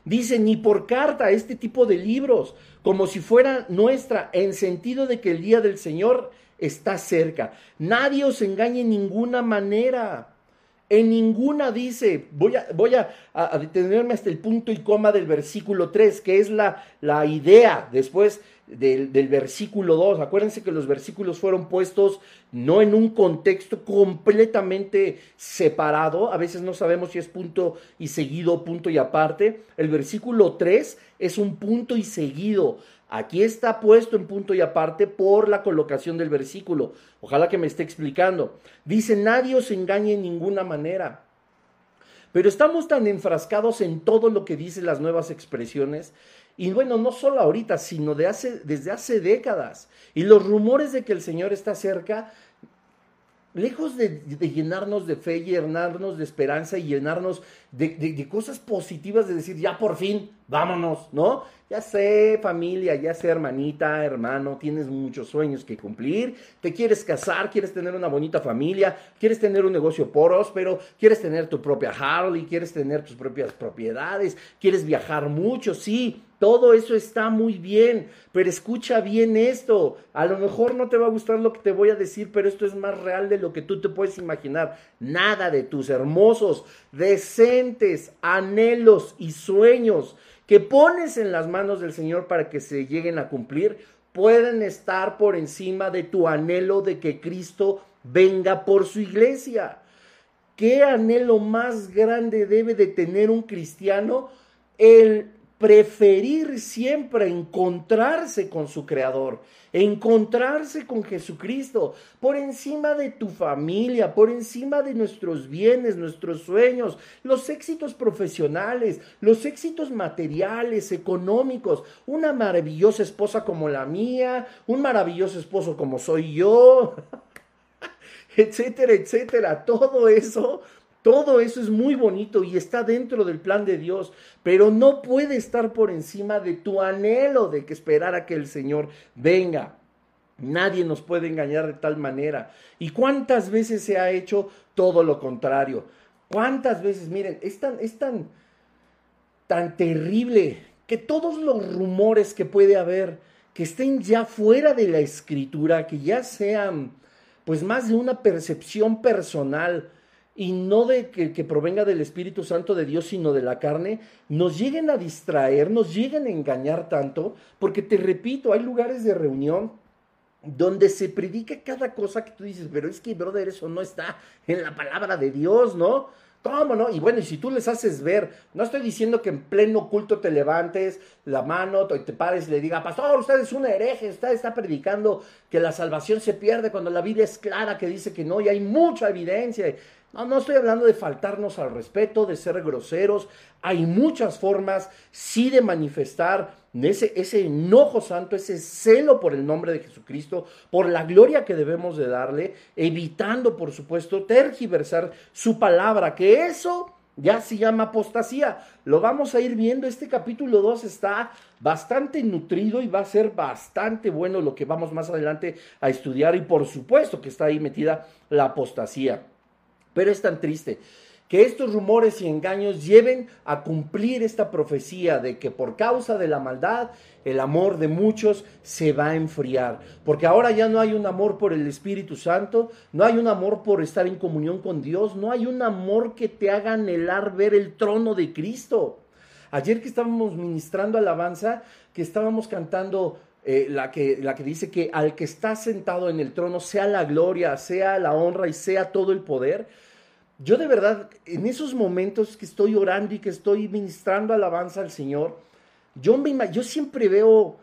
Dice, ni por carta, este tipo de libros, como si fuera nuestra, en sentido de que el día del Señor está cerca. Nadie os engañe en ninguna manera. En ninguna dice, voy a, voy a, detenerme hasta el punto y coma del versículo 3, que es la, la idea. Después del, del, versículo 2. Acuérdense que los versículos fueron puestos no en un contexto completamente separado. A veces no sabemos si es punto y seguido, punto y aparte. El versículo 3 es un punto y seguido. Aquí está puesto en punto y aparte por la colocación del versículo. Ojalá que me esté explicando. Dice, nadie os engañe en ninguna manera. Pero estamos tan enfrascados en todo lo que dicen las nuevas expresiones. Y bueno, no solo ahorita, sino de hace, desde hace décadas. Y los rumores de que el Señor está cerca lejos de, llenarnos de fe, llenarnos de esperanza y llenarnos de, cosas positivas, de decir, ya por fin, vámonos, ¿no? Ya sé, familia, ya sé, hermanita, hermano, tienes muchos sueños que cumplir, te quieres casar, quieres tener una bonita familia, quieres tener un negocio próspero, quieres tener tu propia Harley, quieres tener tus propias propiedades, quieres viajar mucho, sí, todo eso está muy bien, pero escucha bien esto. A lo mejor no te va a gustar lo que te voy a decir, pero esto es más real de lo que tú te puedes imaginar. Nada de tus hermosos, decentes anhelos y sueños que pones en las manos del Señor para que se lleguen a cumplir, pueden estar por encima de tu anhelo de que Cristo venga por su iglesia. ¿Qué anhelo más grande debe de tener un cristiano? El preferir siempre encontrarse con su Creador, encontrarse con Jesucristo, por encima de tu familia, por encima de nuestros bienes, nuestros sueños, los éxitos profesionales, los éxitos materiales, económicos, una maravillosa esposa como la mía, un maravilloso esposo como soy yo, etcétera, etcétera. Todo eso todo eso es muy bonito y está dentro del plan de Dios, pero no puede estar por encima de tu anhelo de que esperar a que el Señor venga. Nadie nos puede engañar de tal manera. ¿Y cuántas veces se ha hecho todo lo contrario? ¿Cuántas veces? Miren, es tan, es tan, tan terrible que todos los rumores que puede haber, que estén ya fuera de la escritura, que ya sean pues más de una percepción personal, y no de que, provenga del Espíritu Santo de Dios, sino de la carne, nos lleguen a distraer, nos lleguen a engañar tanto, porque te repito, hay lugares de reunión donde se predica cada cosa que tú dices, pero es que, brother, eso no está en la palabra de Dios, ¿no? ¿Cómo no? Y bueno, y si tú les haces ver, no estoy diciendo que en pleno culto te levantes la mano te pares y le diga, pastor, usted es un hereje, usted está predicando que la salvación se pierde cuando la Biblia es clara que dice que no, y hay mucha evidencia. No, no estoy hablando de faltarnos al respeto, de ser groseros. Hay muchas formas, sí, de manifestar ese, ese enojo santo, ese celo por el nombre de Jesucristo, por la gloria que debemos de darle, evitando, por supuesto, tergiversar su palabra, que eso ya se llama apostasía. Lo vamos a ir viendo. Este capítulo 2 está bastante nutrido y va a ser bastante bueno lo que vamos más adelante a estudiar. Y por supuesto que está ahí metida la apostasía. Pero es tan triste que estos rumores y engaños lleven a cumplir esta profecía de que por causa de la maldad el amor de muchos se va a enfriar, porque ahora ya no hay un amor por el Espíritu Santo, no hay un amor por estar en comunión con Dios, no hay un amor que te haga anhelar ver el trono de Cristo. Ayer que estábamos ministrando alabanza, que estábamos cantando eh, la, que, la que dice que al que está sentado en el trono sea la gloria, sea la honra y sea todo el poder, yo de verdad, en esos momentos que estoy orando y que estoy ministrando alabanza al Señor, yo, siempre veo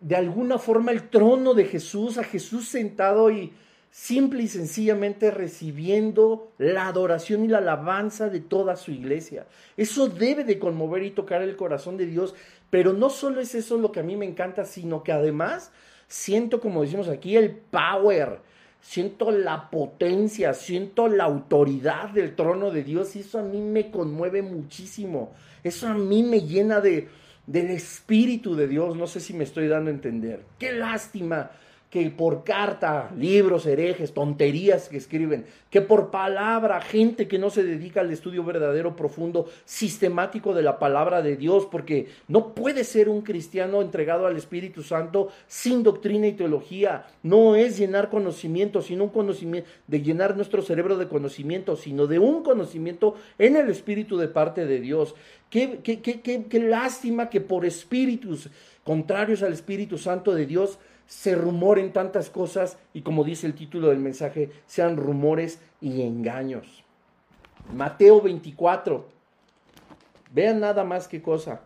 de alguna forma el trono de Jesús, a Jesús sentado y simple y sencillamente recibiendo la adoración y la alabanza de toda su iglesia. Eso debe de conmover y tocar el corazón de Dios, pero no solo es eso lo que a mí me encanta, sino que además siento, como decimos aquí, el power, siento la potencia, siento la autoridad del trono de Dios y eso a mí me conmueve muchísimo. Eso a mí me llena de del espíritu de Dios, no sé si me estoy dando a entender. Qué lástima que por carta, libros herejes, tonterías que escriben, que por palabra, gente que no se dedica al estudio verdadero, profundo, sistemático de la palabra de Dios, porque no puede ser un cristiano entregado al Espíritu Santo sin doctrina y teología. No es llenar conocimiento, sino un conocimiento, de llenar nuestro cerebro de conocimiento, sino de un conocimiento en el Espíritu de parte de Dios. Qué, qué, qué, qué lástima que por espíritus contrarios al Espíritu Santo de Dios se rumoren tantas cosas y como dice el título del mensaje, sean rumores y engaños. Mateo 24. Vean nada más qué cosa.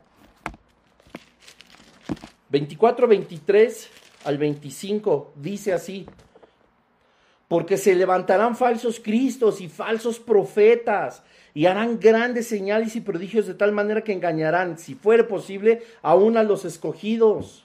24, 23 al 25 dice así. Porque se levantarán falsos cristos y falsos profetas y harán grandes señales y prodigios de tal manera que engañarán, si fuere posible, aún a los escogidos.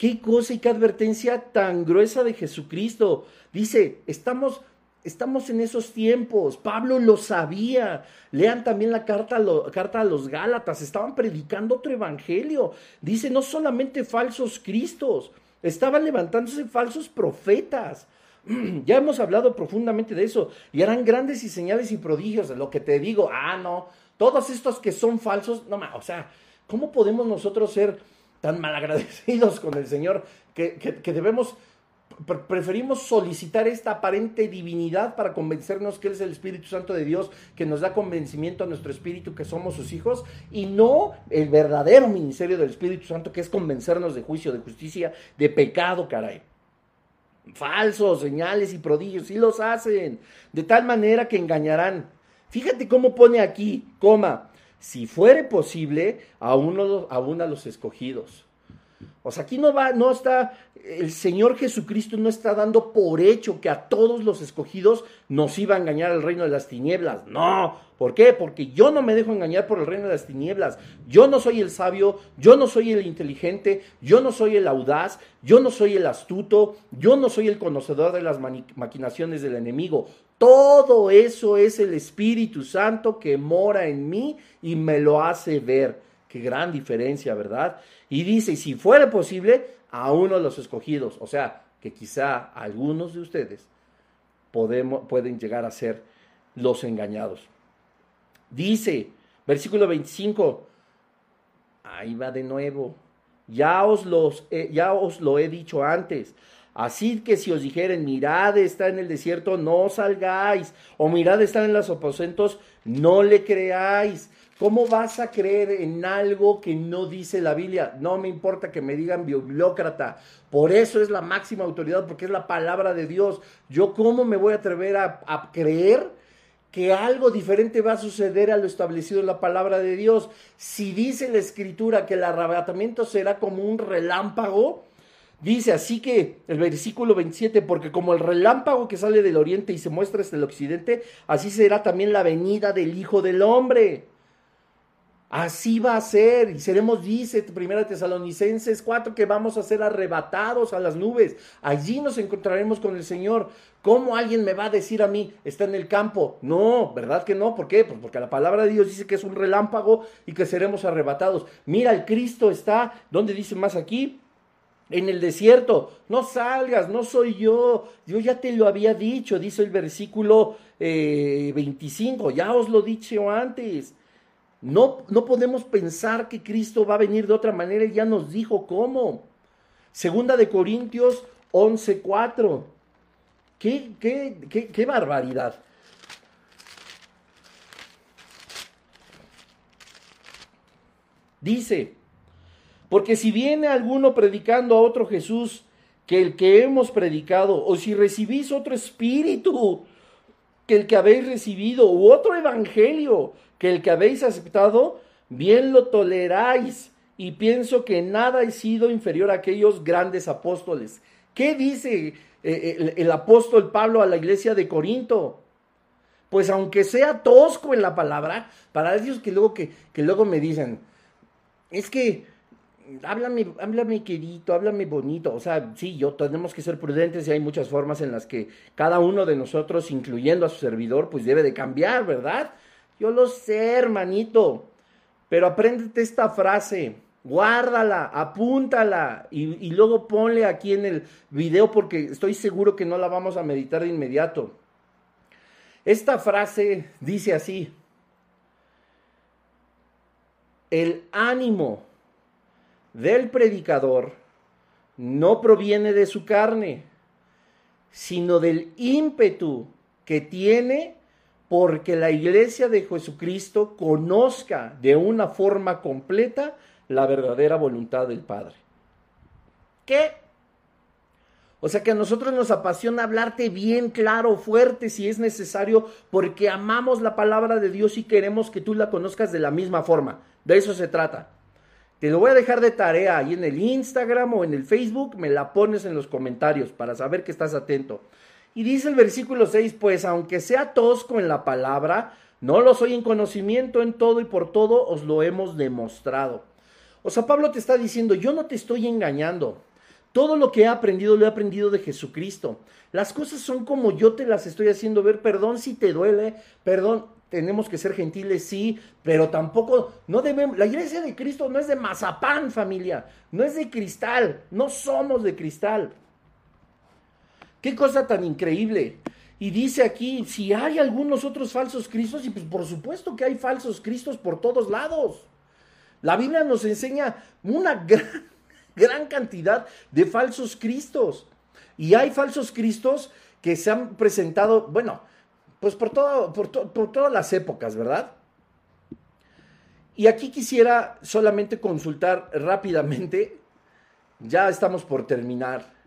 Qué cosa y qué advertencia tan gruesa de Jesucristo. Dice, estamos, estamos en esos tiempos. Pablo lo sabía. Lean también la carta, carta a los Gálatas. Estaban predicando otro evangelio. Dice, no solamente falsos cristos, estaban levantándose falsos profetas. Ya hemos hablado profundamente de eso. Y harán grandes y señales y prodigios. Lo que te digo, ah, no, todos estos que son falsos, no, o sea, ¿cómo podemos nosotros ser tan malagradecidos con el Señor que, debemos, preferimos solicitar esta aparente divinidad para convencernos que Él es el Espíritu Santo de Dios, que nos da convencimiento a nuestro espíritu que somos sus hijos, y no el verdadero ministerio del Espíritu Santo, que es convencernos de juicio, de justicia, de pecado, caray. Falsos, señales y prodigios, sí los hacen, de tal manera que engañarán. Fíjate cómo pone aquí, coma, si fuere posible, a uno, a los escogidos. O sea, aquí no va, no está, el Señor Jesucristo no está dando por hecho que a todos los escogidos nos iba a engañar el reino de las tinieblas. No, ¿por qué? Porque yo no me dejo engañar por el reino de las tinieblas. Yo no soy el sabio, yo no soy el inteligente, yo no soy el audaz, yo no soy el astuto, yo no soy el conocedor de las maquinaciones del enemigo. Todo eso es el Espíritu Santo que mora en mí y me lo hace ver. Qué gran diferencia, ¿verdad? Y dice, si fuera posible, a uno de los escogidos. O sea, que quizá algunos de ustedes podemos, pueden llegar a ser los engañados. Dice, versículo 25, ahí va de nuevo. Ya os, los, ya os lo he dicho antes. Así que si os dijeren, mirad, está en el desierto, no salgáis, o mirad, está en los aposentos, no le creáis. ¿Cómo vas a creer en algo que no dice la Biblia? No me importa que me digan bibliócrata. Por eso es la máxima autoridad, porque es la palabra de Dios. Yo cómo me voy a atrever a, a creer que algo diferente va a suceder a lo establecido en la palabra de Dios. Si dice la escritura que el arrebatamiento será como un relámpago, Dice así que el versículo 27, porque como el relámpago que sale del oriente y se muestra hasta el occidente, así será también la venida del Hijo del Hombre. Así va a ser, y seremos, dice Primera Tesalonicenses 4, que vamos a ser arrebatados a las nubes. Allí nos encontraremos con el Señor. ¿Cómo alguien me va a decir a mí, está en el campo? No, ¿verdad que no? ¿Por qué? Pues porque la palabra de Dios dice que es un relámpago y que seremos arrebatados. Mira, el Cristo está, ¿dónde dice más aquí? En el desierto, no salgas, no soy yo, yo ya te lo había dicho, dice el versículo 25, eh, ya os lo he dicho antes. No, no podemos pensar que Cristo va a venir de otra manera, Él ya nos dijo cómo. Segunda de Corintios 11:4. ¿Qué, qué, qué, qué barbaridad. Dice, porque si viene alguno predicando a otro Jesús que el que hemos predicado, o si recibís otro espíritu que el que habéis recibido, u otro evangelio que el que habéis aceptado, bien lo toleráis. Y pienso que nada ha sido inferior a aquellos grandes apóstoles. ¿Qué dice eh, el, apóstol Pablo a la iglesia de Corinto? Pues aunque sea tosco en la palabra, para ellos que luego, que, que luego me dicen, es que háblame, háblame querido, háblame bonito. O sea, sí, yo tenemos que ser prudentes y hay muchas formas en las que cada uno de nosotros, incluyendo a su servidor, pues debe de cambiar, ¿verdad? Yo lo sé, hermanito. Pero apréndete esta frase. guárdala, apúntala y, y, luego ponle aquí en el video porque estoy seguro que no la vamos a meditar de inmediato. Esta frase dice así, el ánimo del predicador no proviene de su carne, sino del ímpetu que tiene porque la iglesia de Jesucristo conozca de una forma completa la verdadera voluntad del Padre. ¿Qué? O sea que a nosotros nos apasiona hablarte bien claro, fuerte, si es necesario, porque amamos la palabra de Dios y queremos que tú la conozcas de la misma forma. De eso se trata. Te lo voy a dejar de tarea ahí en el Instagram o en el Facebook, me la pones en los comentarios para saber que estás atento. Y dice el versículo 6, pues aunque sea tosco en la palabra, no lo soy en conocimiento en todo y por todo os lo hemos demostrado. O sea, Pablo te está diciendo, yo no te estoy engañando. Todo lo que he aprendido lo he aprendido de Jesucristo. Las cosas son como yo te las estoy haciendo ver. Perdón si te duele, perdón, tenemos que ser gentiles, sí, pero tampoco, no debemos, la iglesia de Cristo no es de mazapán, familia, no es de cristal, no somos de cristal. Qué cosa tan increíble. Y dice aquí, si hay algunos otros falsos cristos, y pues por supuesto que hay falsos cristos por todos lados. La Biblia nos enseña una gran, gran cantidad de falsos cristos. Y hay falsos cristos que se han presentado, bueno, pues por, todo, por, todas las épocas, ¿verdad? Y aquí quisiera solamente consultar rápidamente, ya estamos por terminar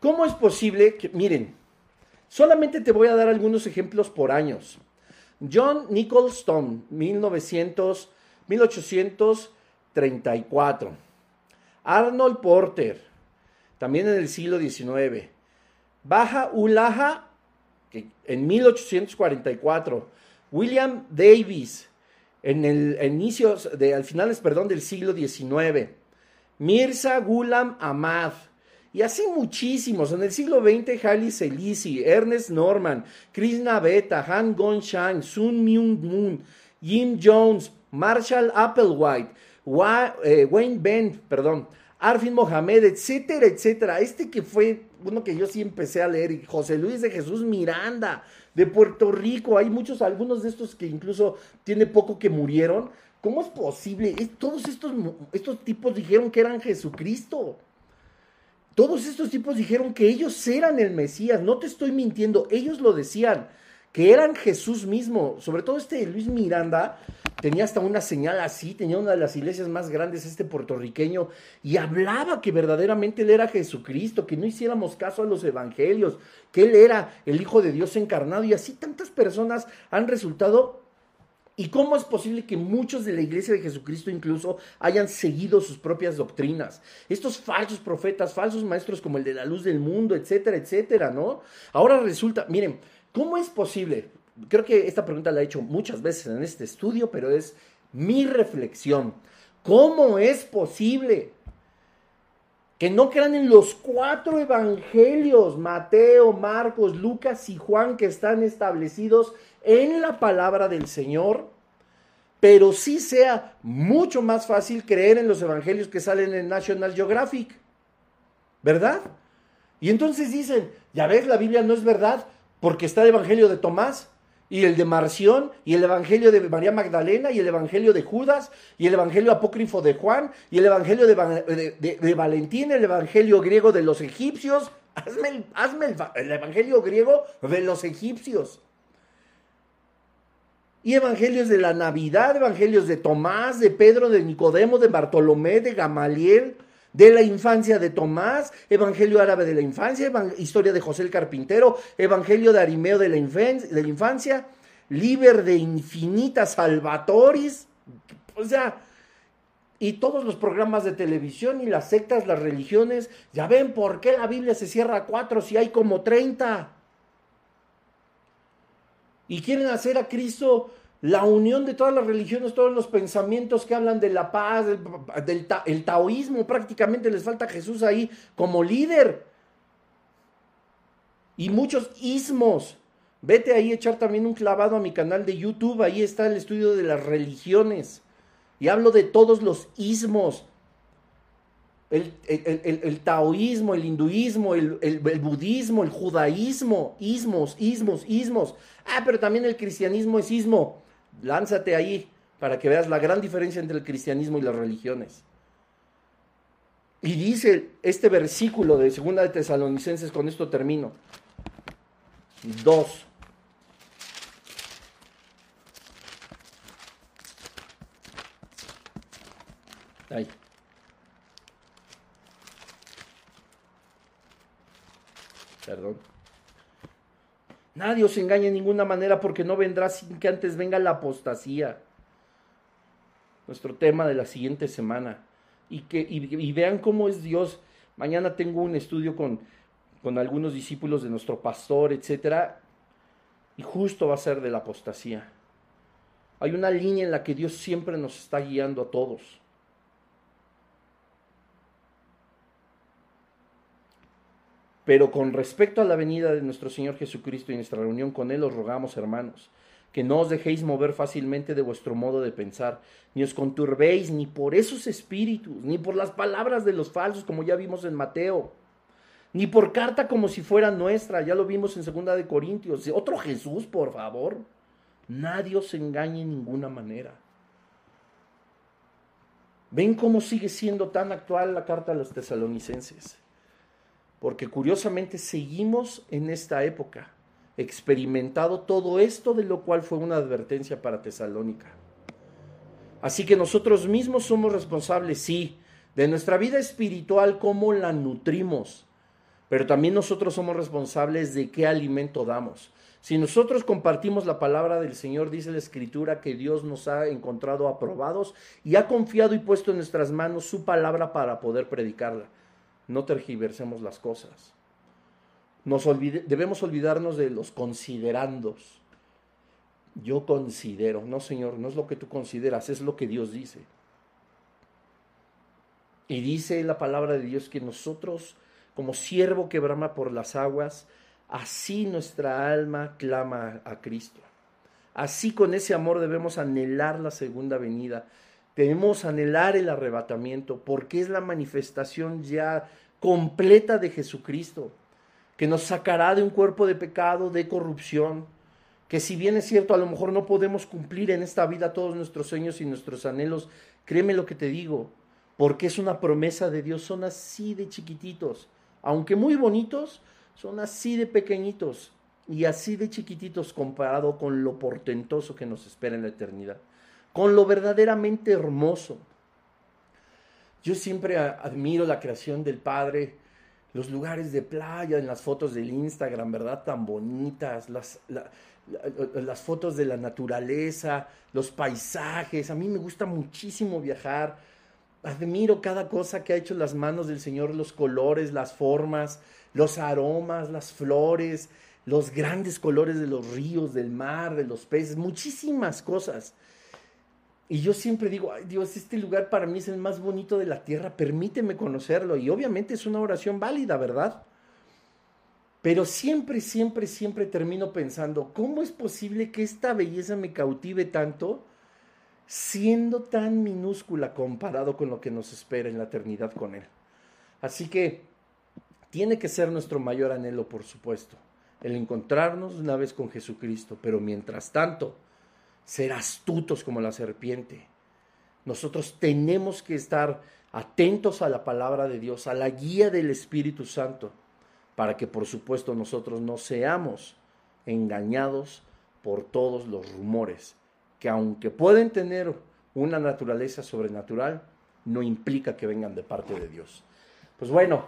¿Cómo es posible que, miren, solamente te voy a dar algunos ejemplos por años. John Nicholson, 1900, 1834. Arnold Porter, también en el siglo XIX. Baja Ulaha, en 1844. William Davis, en el inicio, de, al finales, perdón, del siglo XIX. Mirza Ghulam Ahmad, y así muchísimos. En el siglo XX, Haile Selassie, Ernest Norman, Krishna Beta, Han Gong Shang, Sun Myung Moon, Jim Jones, Marshall Applewhite, eh, Wayne Bent, perdón, Arfin Mohamed, etcétera, etcétera. Este que fue uno que yo sí empecé a leer, José Luis de Jesús Miranda, de Puerto Rico. Hay muchos, algunos de estos que incluso tiene poco que murieron. ¿Cómo es posible? Todos estos, estos tipos dijeron que eran Jesucristo. Todos estos tipos dijeron que ellos eran el Mesías, no te estoy mintiendo, ellos lo decían, que eran Jesús mismo. Sobre todo este Luis Miranda tenía hasta una señal así, tenía una de las iglesias más grandes, este puertorriqueño, y hablaba que verdaderamente él era Jesucristo, que no hiciéramos caso a los evangelios, que él era el Hijo de Dios encarnado, y así tantas personas han resultado ¿Y cómo es posible que muchos de la iglesia de Jesucristo incluso hayan seguido sus propias doctrinas? Estos falsos profetas, falsos maestros como el de la luz del mundo, etcétera, etcétera, ¿no? Ahora resulta, miren, ¿cómo es posible? Creo que esta pregunta la he hecho muchas veces en este estudio, pero es mi reflexión. ¿Cómo es posible que no crean en los cuatro evangelios, Mateo, Marcos, Lucas y Juan, que están establecidos en la palabra del Señor, pero sí sea mucho más fácil creer en los evangelios que salen en National Geographic, ¿verdad? Y entonces dicen, ya ves, la Biblia no es verdad porque está el evangelio de Tomás, y el de Marción, y el Evangelio de María Magdalena, y el Evangelio de Judas, y el Evangelio apócrifo de Juan, y el Evangelio de, Valentín, el Evangelio griego de los egipcios. Hazme, el, Evangelio griego de los egipcios. Y evangelios de la Navidad, evangelios de Tomás, de Pedro, de Nicodemo, de Bartolomé, de Gamaliel, de la infancia de Tomás, Evangelio árabe de la infancia, historia de José el Carpintero, Evangelio de Arimeo de la, de la infancia, Liber de Infinita Salvatoris, o sea, y todos los programas de televisión y las sectas, las religiones, ya ven por qué la Biblia se cierra a cuatro si hay como treinta. Y quieren hacer a Cristo la unión de todas las religiones, todos los pensamientos que hablan de la paz, del, el taoísmo, prácticamente les falta Jesús ahí como líder. Y muchos ismos. Vete ahí a echar también un clavado a mi canal de YouTube, ahí está el estudio de las religiones. Y hablo de todos los ismos el, taoísmo, el hinduismo, el, budismo, el judaísmo, ismos, ismos, ismos. Ah, pero también el cristianismo es ismo. Lánzate ahí para que veas la gran diferencia entre el cristianismo y las religiones. Y dice este versículo de Segunda de Tesalonicenses, con esto termino. Dos. Ahí. Perdón. Nadie os engañe de ninguna manera porque no vendrá sin que antes venga la apostasía. Nuestro tema de la siguiente semana. Y, que, y, vean cómo es Dios. Mañana tengo un estudio con, con algunos discípulos de nuestro pastor, etc. Y justo va a ser de la apostasía. Hay una línea en la que Dios siempre nos está guiando a todos. Pero con respecto a la venida de nuestro Señor Jesucristo y nuestra reunión con Él, os rogamos, hermanos, que no os dejéis mover fácilmente de vuestro modo de pensar, ni os conturbéis ni por esos espíritus, ni por las palabras de los falsos, como ya vimos en Mateo, ni por carta como si fuera nuestra, ya lo vimos en Segunda de Corintios. Otro Jesús, por favor. Nadie os engañe en ninguna manera. ¿Ven cómo sigue siendo tan actual la carta a los tesalonicenses? Porque curiosamente seguimos en esta época, experimentado todo esto de lo cual fue una advertencia para Tesalónica. Así que nosotros mismos somos responsables, sí, de nuestra vida espiritual, cómo la nutrimos, pero también nosotros somos responsables de qué alimento damos. Si nosotros compartimos la palabra del Señor, dice la Escritura que Dios nos ha encontrado aprobados y ha confiado y puesto en nuestras manos su palabra para poder predicarla no tergiversemos las cosas. Nos debemos olvidarnos de los considerandos. Yo considero, no Señor, no es lo que tú consideras, es lo que Dios dice. Y dice la palabra de Dios que nosotros, como siervo que brama por las aguas, así nuestra alma clama a Cristo. Así con ese amor debemos anhelar la segunda venida Debemos anhelar el arrebatamiento porque es la manifestación ya completa de Jesucristo, que nos sacará de un cuerpo de pecado, de corrupción, que si bien es cierto, a lo mejor no podemos cumplir en esta vida todos nuestros sueños y nuestros anhelos, créeme lo que te digo, porque es una promesa de Dios, son así de chiquititos, aunque muy bonitos, son así de pequeñitos y así de chiquititos comparado con lo portentoso que nos espera en la eternidad con lo verdaderamente hermoso. Yo siempre admiro la creación del Padre, los lugares de playa en las fotos del Instagram, ¿verdad? Tan bonitas, las, las fotos de la naturaleza, los paisajes. A mí me gusta muchísimo viajar. Admiro cada cosa que ha hecho las manos del Señor, los colores, las formas, los aromas, las flores, los grandes colores de los ríos, del mar, de los peces, muchísimas cosas. Y yo siempre digo, Dios, este lugar para mí es el más bonito de la tierra, permíteme conocerlo. Y obviamente es una oración válida, ¿verdad? Pero siempre, siempre, siempre termino pensando, ¿cómo es posible que esta belleza me cautive tanto siendo tan minúscula comparado con lo que nos espera en la eternidad con Él? Así que tiene que ser nuestro mayor anhelo, por supuesto, el encontrarnos una vez con Jesucristo. Pero mientras tanto, ser astutos como la serpiente. Nosotros tenemos que estar atentos a la palabra de Dios, a la guía del Espíritu Santo, para que por supuesto nosotros no seamos engañados por todos los rumores, que aunque pueden tener una naturaleza sobrenatural, no implica que vengan de parte de Dios. Pues bueno,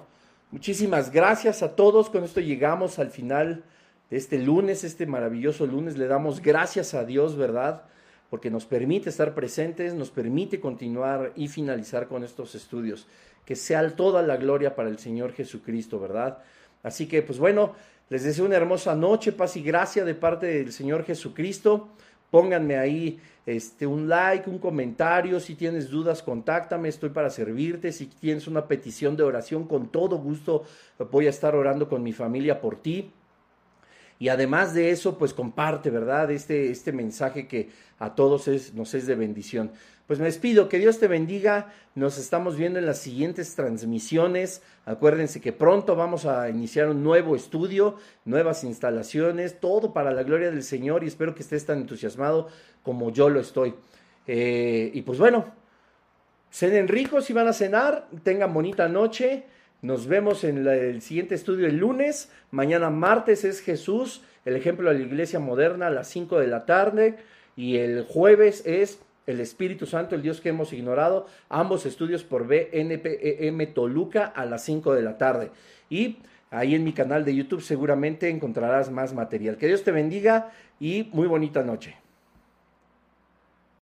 muchísimas gracias a todos. Con esto llegamos al final este lunes, este maravilloso lunes. Le damos gracias a Dios, ¿verdad? Porque nos permite estar presentes, nos permite continuar y finalizar con estos estudios. Que sea toda la gloria para el Señor Jesucristo, ¿verdad? Así que, pues bueno, les deseo una hermosa noche, paz y gracia de parte del Señor Jesucristo. Pónganme ahí este, un like, un comentario. Si tienes dudas, contáctame, estoy para servirte. Si tienes una petición de oración, con todo gusto voy a estar orando con mi familia por ti. Y además de eso, pues comparte, ¿verdad? Este, este mensaje que a todos es, nos es de bendición. Pues me despido, que Dios te bendiga. Nos estamos viendo en las siguientes transmisiones. Acuérdense que pronto vamos a iniciar un nuevo estudio, nuevas instalaciones, todo para la gloria del Señor y espero que estés tan entusiasmado como yo lo estoy. Eh, y pues bueno, cenen ricos si van a cenar, tengan bonita noche. Nos vemos en el siguiente estudio el lunes. Mañana martes es Jesús, el ejemplo de la iglesia moderna a las 5 de la tarde. Y el jueves es el Espíritu Santo, el Dios que hemos ignorado, ambos estudios por BNPM Toluca a las 5 de la tarde. Y ahí en mi canal de YouTube seguramente encontrarás más material. Que Dios te bendiga y muy bonita noche.